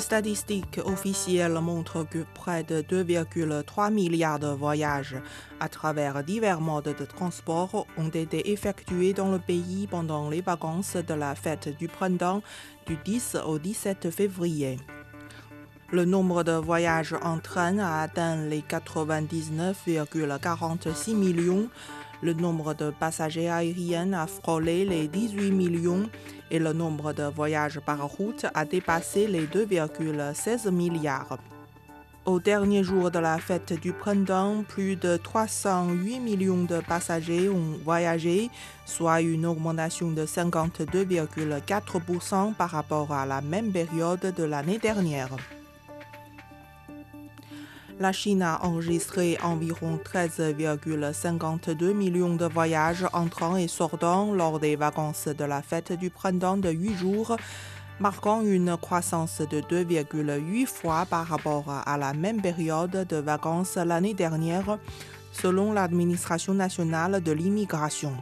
Des statistiques officielles montrent que près de 2,3 milliards de voyages à travers divers modes de transport ont été effectués dans le pays pendant les vacances de la fête du printemps du 10 au 17 février. Le nombre de voyages en train a atteint les 99,46 millions. Le nombre de passagers aériens a frôlé les 18 millions et le nombre de voyages par route a dépassé les 2,16 milliards. Au dernier jour de la fête du printemps, plus de 308 millions de passagers ont voyagé, soit une augmentation de 52,4% par rapport à la même période de l'année dernière. La Chine a enregistré environ 13,52 millions de voyages entrant et sortant lors des vacances de la fête du printemps de 8 jours, marquant une croissance de 2,8 fois par rapport à la même période de vacances l'année dernière, selon l'administration nationale de l'immigration.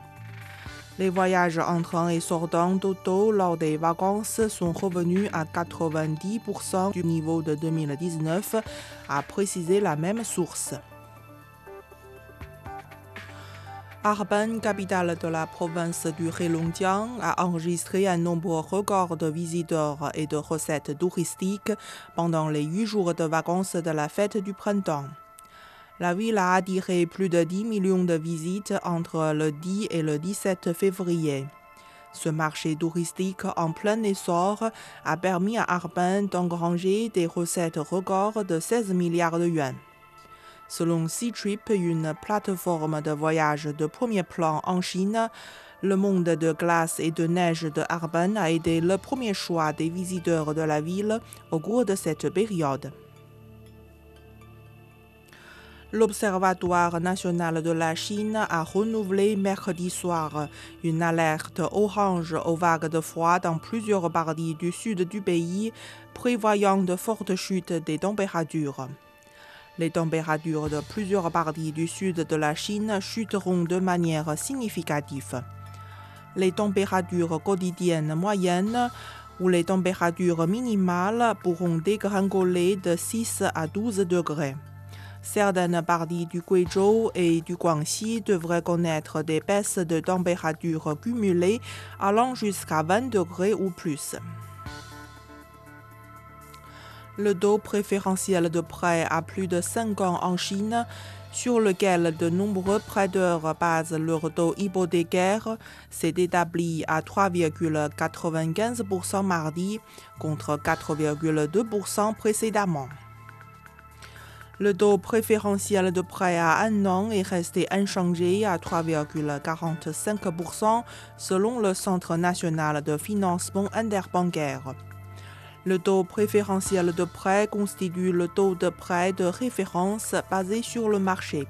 Les voyages entrant et sortant totaux lors des vacances sont revenus à 90% du niveau de 2019, a précisé la même source. Harbin, capitale de la province du Heilongjiang, a enregistré un nombre record de visiteurs et de recettes touristiques pendant les huit jours de vacances de la fête du printemps. La ville a attiré plus de 10 millions de visites entre le 10 et le 17 février. Ce marché touristique en plein essor a permis à Harbin d'engranger des recettes records de 16 milliards de yuan. Selon Ctrip, une plateforme de voyage de premier plan en Chine, le monde de glace et de neige de Harbin a été le premier choix des visiteurs de la ville au cours de cette période. L'Observatoire national de la Chine a renouvelé mercredi soir une alerte orange aux vagues de froid dans plusieurs parties du sud du pays, prévoyant de fortes chutes des températures. Les températures de plusieurs parties du sud de la Chine chuteront de manière significative. Les températures quotidiennes moyennes ou les températures minimales pourront dégringoler de 6 à 12 degrés. Certaines parties du Guizhou et du Guangxi devraient connaître des baisses de température cumulées allant jusqu'à 20 degrés ou plus. Le taux préférentiel de prêt à plus de 5 ans en Chine, sur lequel de nombreux prêteurs basent leur taux hypothécaire, s'est établi à 3,95% mardi contre 4,2% précédemment. Le taux préférentiel de prêt à un an est resté inchangé à 3,45% selon le Centre national de financement interbancaire. Le taux préférentiel de prêt constitue le taux de prêt de référence basé sur le marché.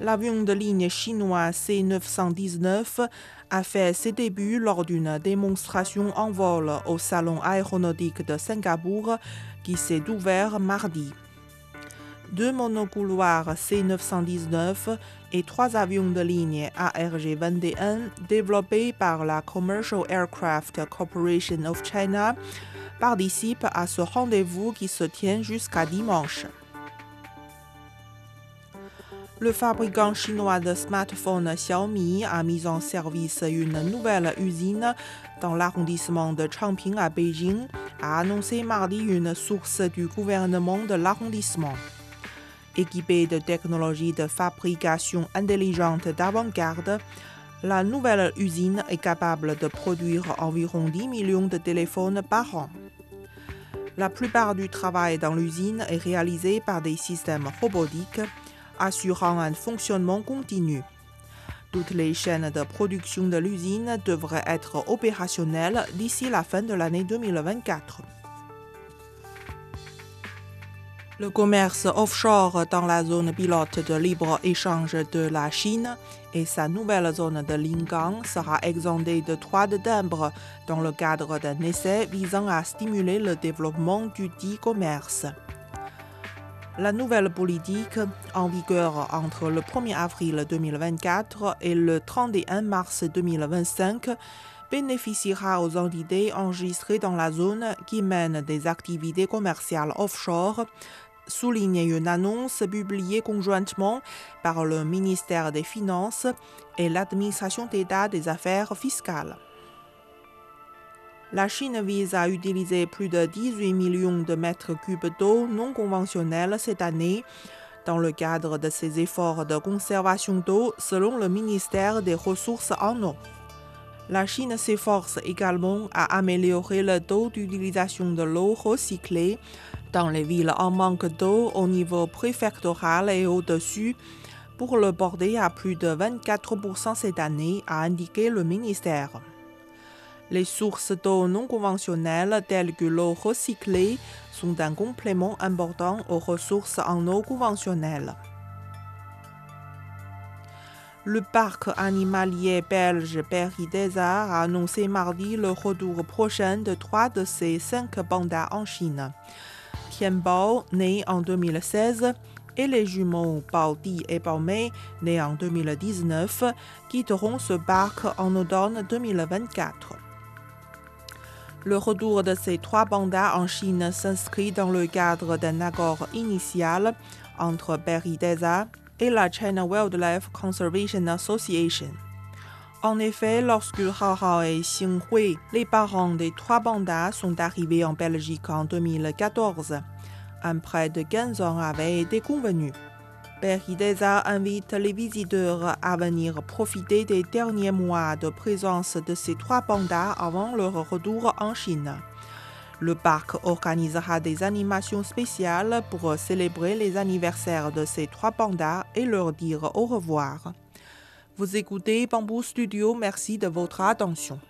L'avion de ligne chinois C919 a fait ses débuts lors d'une démonstration en vol au Salon aéronautique de Singapour qui s'est ouvert mardi. Deux monocouloirs C919 et trois avions de ligne ARJ-21 développés par la Commercial Aircraft Corporation of China participent à ce rendez-vous qui se tient jusqu'à dimanche. Le fabricant chinois de smartphones Xiaomi a mis en service une nouvelle usine dans l'arrondissement de Changping à Beijing, a annoncé mardi une source du gouvernement de l'arrondissement. Équipée de technologies de fabrication intelligente d'avant-garde, la nouvelle usine est capable de produire environ 10 millions de téléphones par an. La plupart du travail dans l'usine est réalisé par des systèmes robotiques assurant un fonctionnement continu. Toutes les chaînes de production de l'usine devraient être opérationnelles d'ici la fin de l'année 2024. Le commerce offshore dans la zone pilote de libre-échange de la Chine et sa nouvelle zone de Lingang sera exempté de droits de timbre dans le cadre d'un essai visant à stimuler le développement du dit commerce. La nouvelle politique, en vigueur entre le 1er avril 2024 et le 31 mars 2025, bénéficiera aux entités enregistrées dans la zone qui mènent des activités commerciales offshore, souligne une annonce publiée conjointement par le ministère des Finances et l'administration d'État des Affaires fiscales. La Chine vise à utiliser plus de 18 millions de mètres cubes d'eau non conventionnelle cette année dans le cadre de ses efforts de conservation d'eau selon le ministère des Ressources en eau. La Chine s'efforce également à améliorer le taux d'utilisation de l'eau recyclée dans les villes en manque d'eau au niveau préfectoral et au-dessus pour le porter à plus de 24% cette année, a indiqué le ministère. Les sources d'eau non conventionnelles telles que l'eau recyclée sont un complément important aux ressources en eau conventionnelles. Le parc animalier belge Berry des Arts a annoncé mardi le retour prochain de trois de ses cinq pandas en Chine. Tianbao, né en 2016, et les jumeaux Baodi et Baomei, nés en 2019, quitteront ce parc en automne 2024. Le retour de ces trois pandas en Chine s'inscrit dans le cadre d'un accord initial entre Berry Desa et la China Wildlife Conservation Association. En effet, lorsque Hao et Xinghui, les parents des trois pandas, sont arrivés en Belgique en 2014, un prêt de 15 ans avait été convenu. Beridesa invite les visiteurs à venir profiter des derniers mois de présence de ces trois pandas avant leur retour en Chine. Le parc organisera des animations spéciales pour célébrer les anniversaires de ces trois pandas et leur dire au revoir. Vous écoutez Bamboo Studio, merci de votre attention.